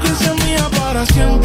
que sea mía para siempre.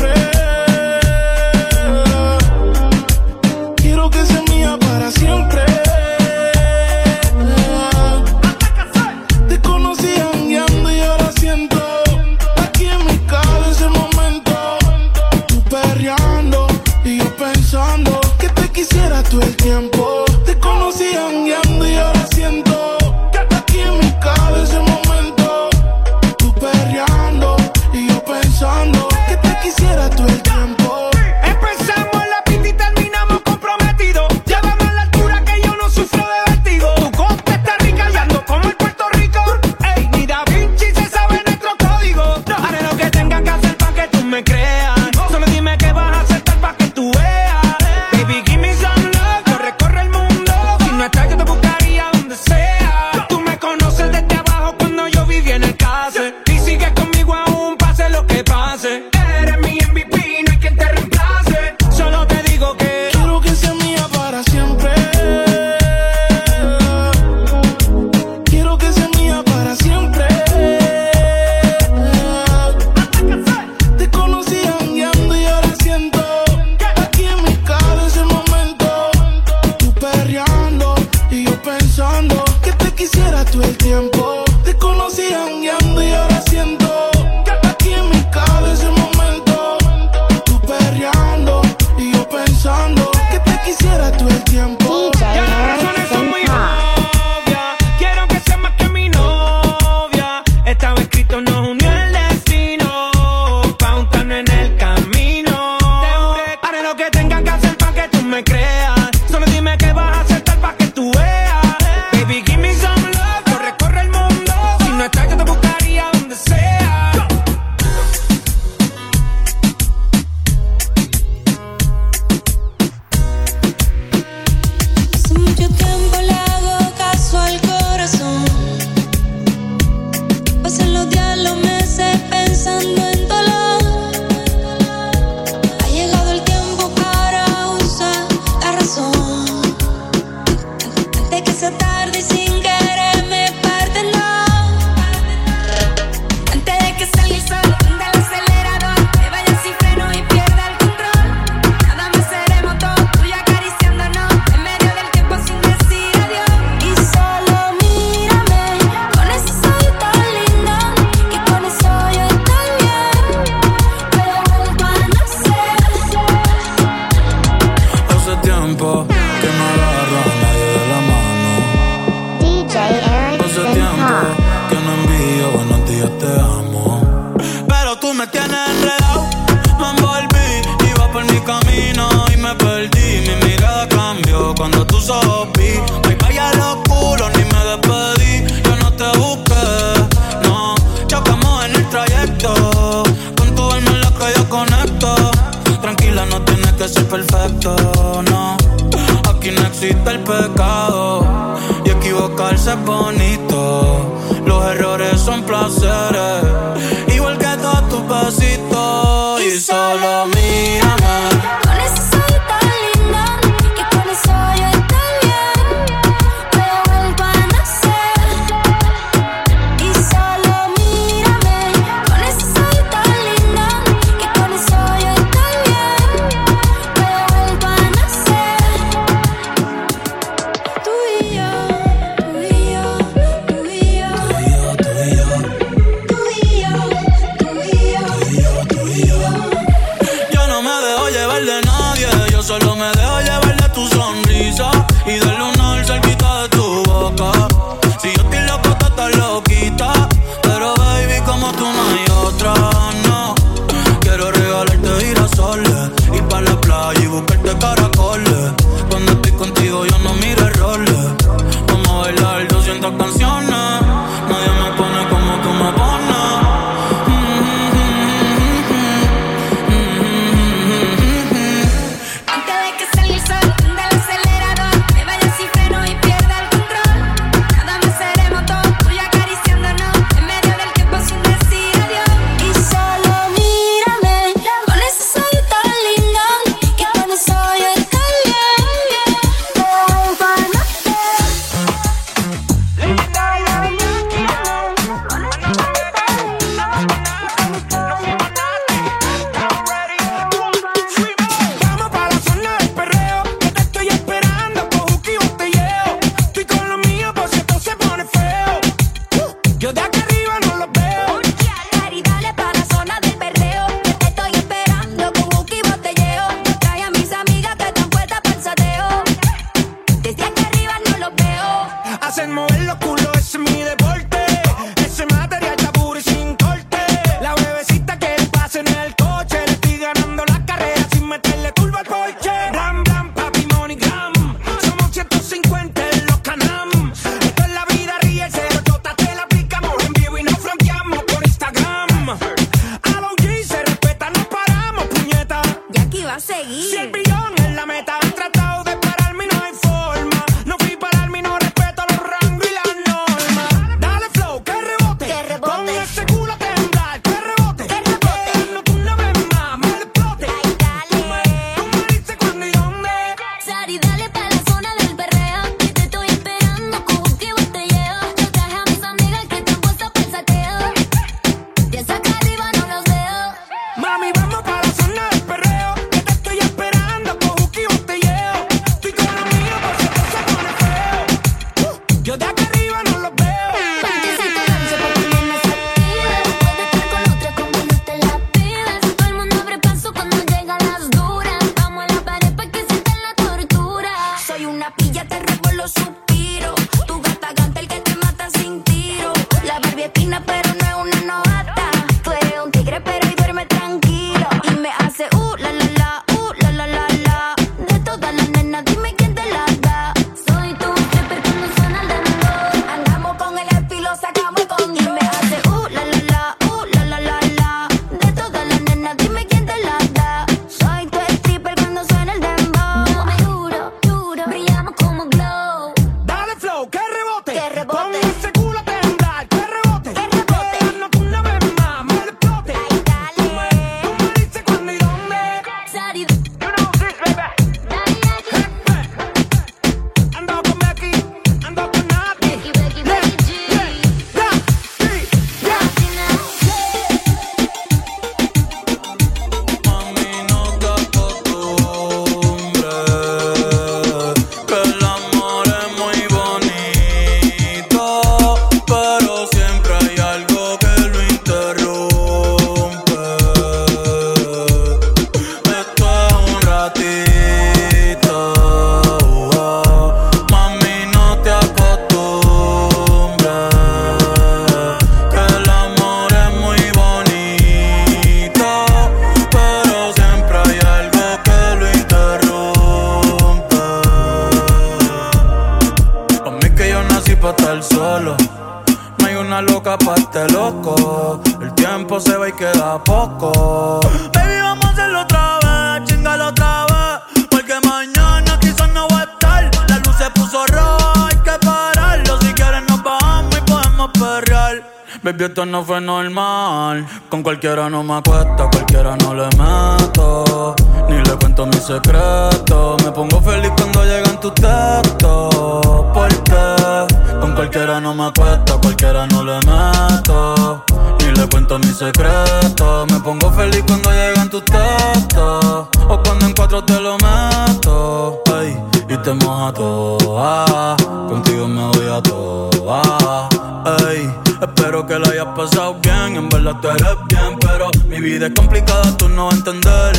cualquiera no me acuesta, cualquiera no le meto. Ni le cuento mi secreto. Me pongo feliz cuando llegan tus textos. Porque con cualquiera no me acuesta, cualquiera no le meto. Ni le cuento mi secreto. Me pongo feliz cuando llegan tus textos. O cuando en cuatro te lo meto. Ay, y te moja toa. Contigo me voy a toa. Ey, espero que la hayas pasado bien. En verdad tú eres bien, pero mi vida es complicada, tú no vas a entender.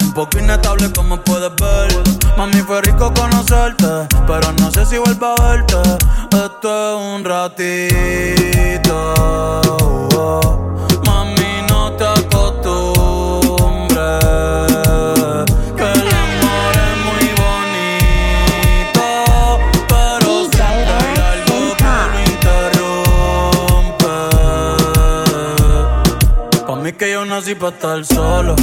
Un poco inestable, como puedes ver. Mami, fue rico conocerte, pero no sé si vuelvo a verte. Esto es un ratito. que yo nací para estar solo.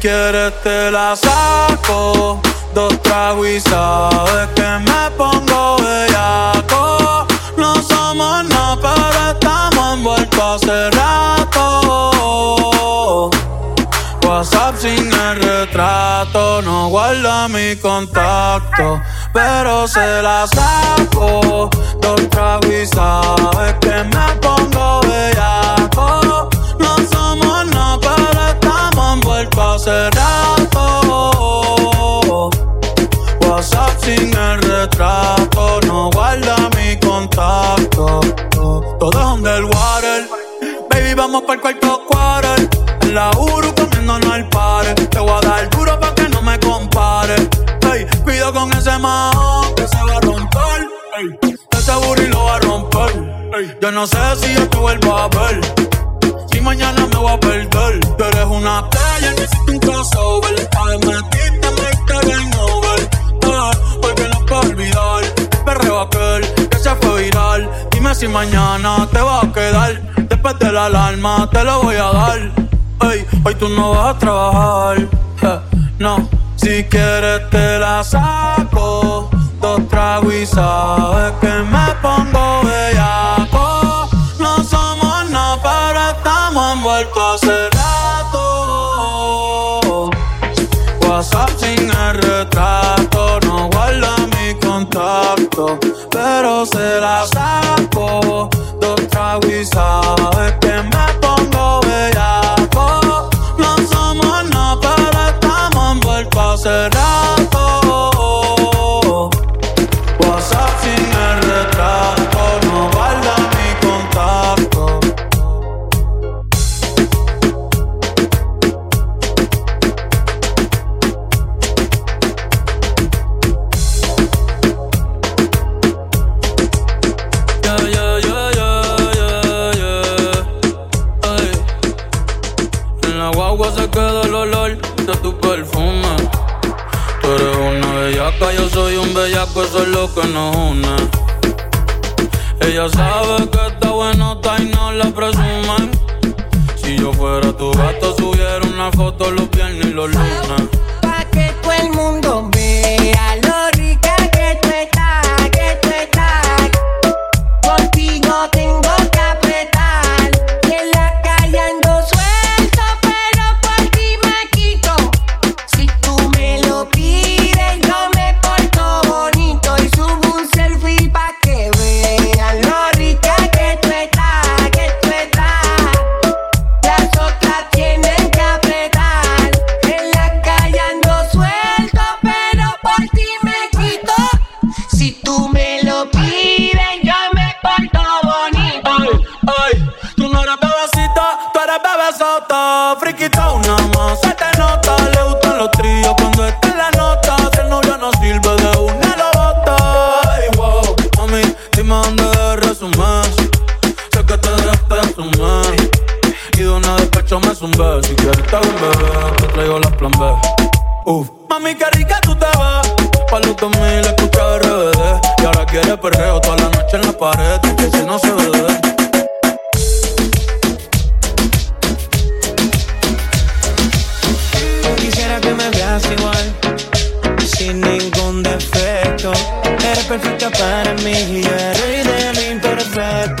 quieres te la saco. Dos tragos y sabes que me pongo bellaco. No somos nada, pero estamos envueltos hace rato. WhatsApp sin el retrato, no guarda mi contacto, pero se la saco. Dos tragos y sabes que me pongo bellaco. No somos nada han vuelto hace rato. WhatsApp sin el retrato, no guarda mi contacto. Todo es underwater, baby, vamos para el cuarto quarter. En la Uru comiéndonos al par, te voy a dar duro pa' que no me compare. Hey, cuido con ese mahón que se va a romper. Hey, ese burrito lo va a romper. Hey, yo no sé si yo te vuelvo a ver mañana me voy a perder. Tú eres una playa, necesito un crossover. A ver, metiste, me en over. Ah, porque no puedo olvidar. Perreo aquel que se fue viral. Dime si mañana te vas a quedar. Después de la alarma te lo voy a dar. Ey, hoy tú no vas a trabajar. Eh, no, si quieres te la saco. Dos tragos y sabes que me pongo bellaco. muerto hace rato. WhatsApp sin el retrato, no guarda mi contacto, pero se la saco. Dos tragos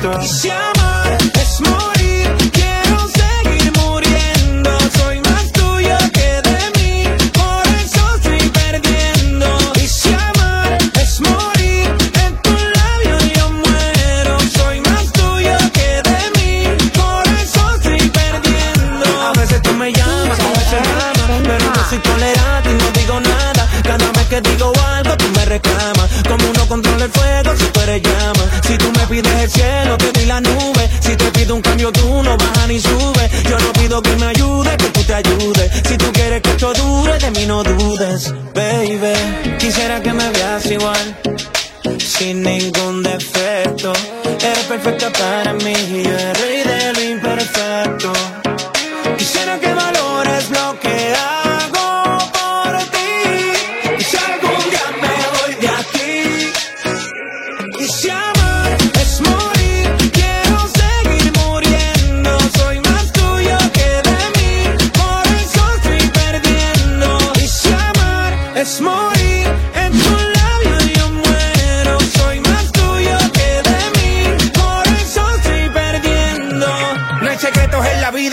girl.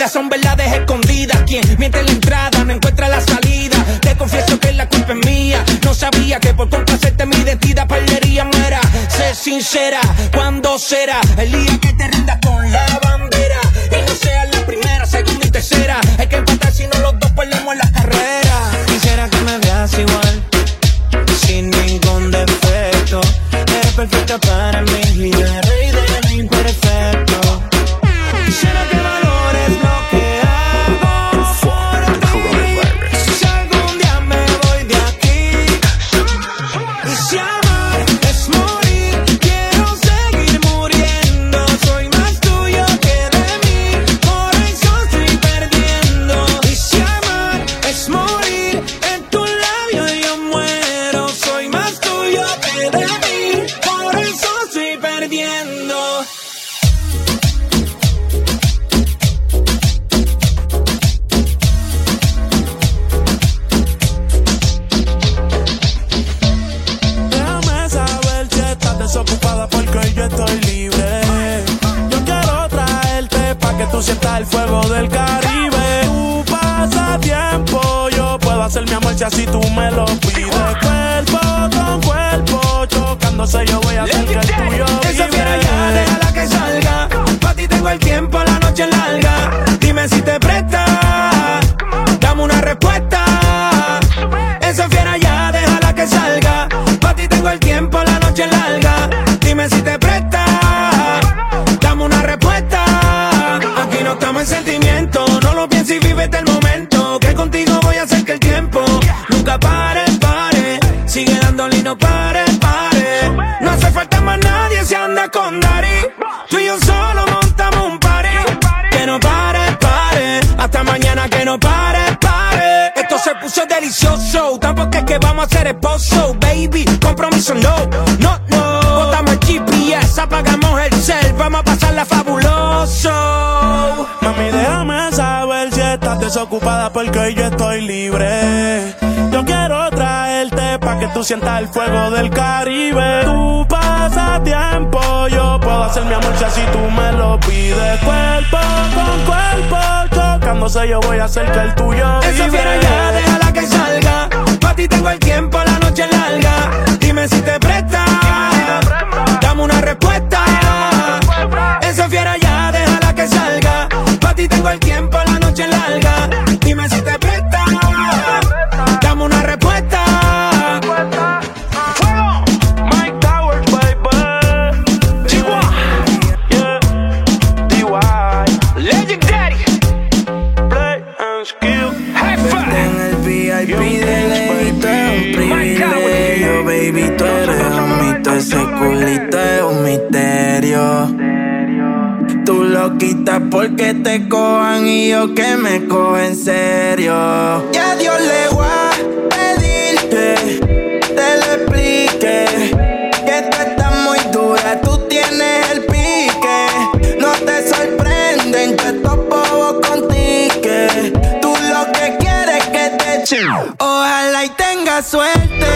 Son verdades escondidas. Quien miente en la entrada no encuentra la salida. Te confieso que la culpa es mía. No sabía que por complacerte mi identidad perdería. Mera, sé sincera, ¿cuándo será el día que te rindas con la bandera? Y no sea la primera, segunda y tercera. Hay que empatar si no los dos perdemos la carrera. Quisiera que me veas igual el fuego del Caribe. Tu pasatiempo, yo puedo hacer mi amor si así tú me lo pides. Cuerpo con cuerpo, chocándose yo voy a hacer que el tuyo Esa fiera ya, déjala que salga. Pa' ti tengo el tiempo, la noche es larga. Dime si te presta. Dame una respuesta. Con. Tú y yo solo montamos un party. Que no pare, pare. Hasta mañana que no pare, pare. Esto se puso delicioso. Tampoco es que vamos a ser esposo, baby. Compromiso no, no, no. Botamos el GPS, apagamos el cel. Vamos a pasarla fabuloso. Mami, déjame saber si estás desocupada porque yo estoy libre. Yo quiero traerte pa' que tú sientas el fuego del Caribe. Si tú me lo pides. Cuerpo con cuerpo, chocándose yo voy a hacer que el tuyo Esa fiera ya, déjala que salga. Pa' ti tengo el tiempo, la noche es larga. Dime si te presta. Dame una respuesta. Esa fiera ya, déjala que salga. Pa' ti tengo el tiempo, porque te cojan y yo que me cojo en serio. Ya Dios le voy a pedir que te lo explique. Que tú estás muy dura, tú tienes el pique. No te sorprenden que estos bobos contigo. Tú lo que quieres es que te echen. Ojalá y tenga suerte.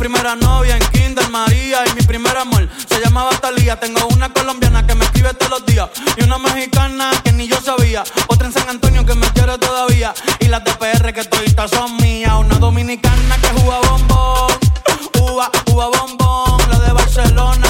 Primera novia en Kinder María y mi primer amor se llamaba Talía. Tengo una colombiana que me escribe todos los días y una mexicana que ni yo sabía. Otra en San Antonio que me quiere todavía y las de PR que toditas son mías. Una dominicana que juega bombón, uva, uva bombón. La de Barcelona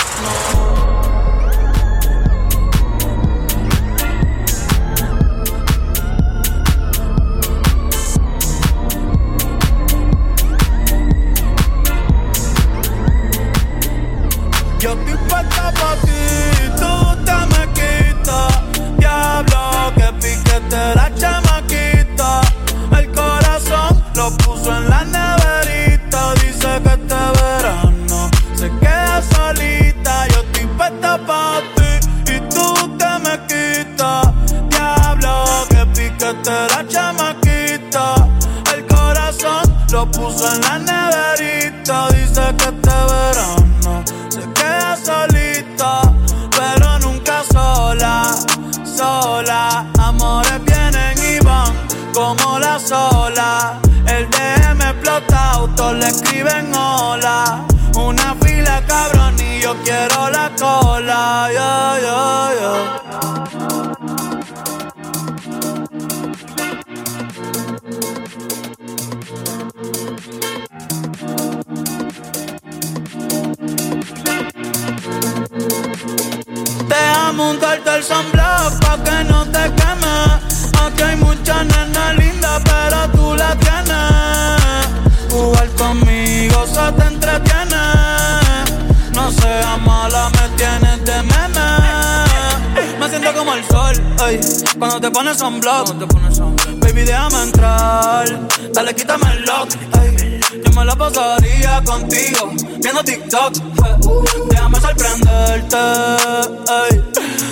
Yo quiero la cola. Yeah, yeah, yeah. Deja montarte el sunblock pa' que no cuando te pones sunblock. Baby, déjame entrar, dale, quítame el lock, ey. Yo me la pasaría contigo, viendo TikTok. Déjame sorprenderte, ey.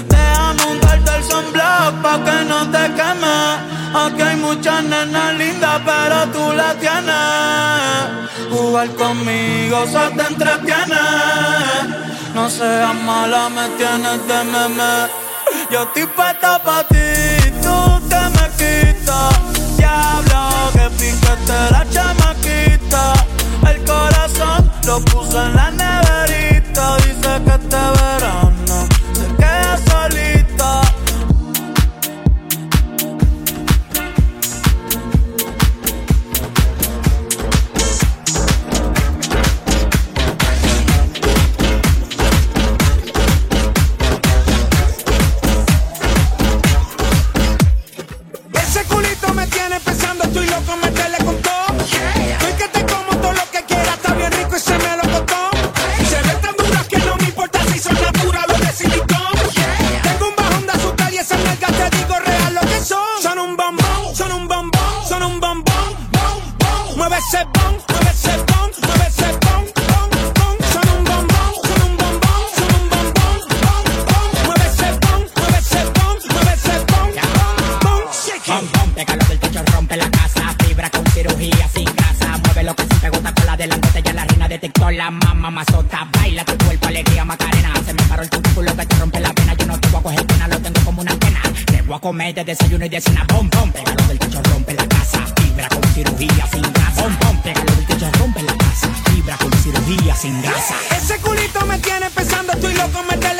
Déjame untarte el sunblock pa' que no te queme. Aquí hay muchas nenas lindas, pero tú la tienes. Jugar conmigo se te entretiene. No seas mala, me tienes de meme. Yo estoy puesta pa' ti, tú te me quitas. Diablo, que piquete la chamaquita. El corazón lo puso en la neverita. Dice que este verano sin. Ese culito me tiene pensando, estoy loco, meterle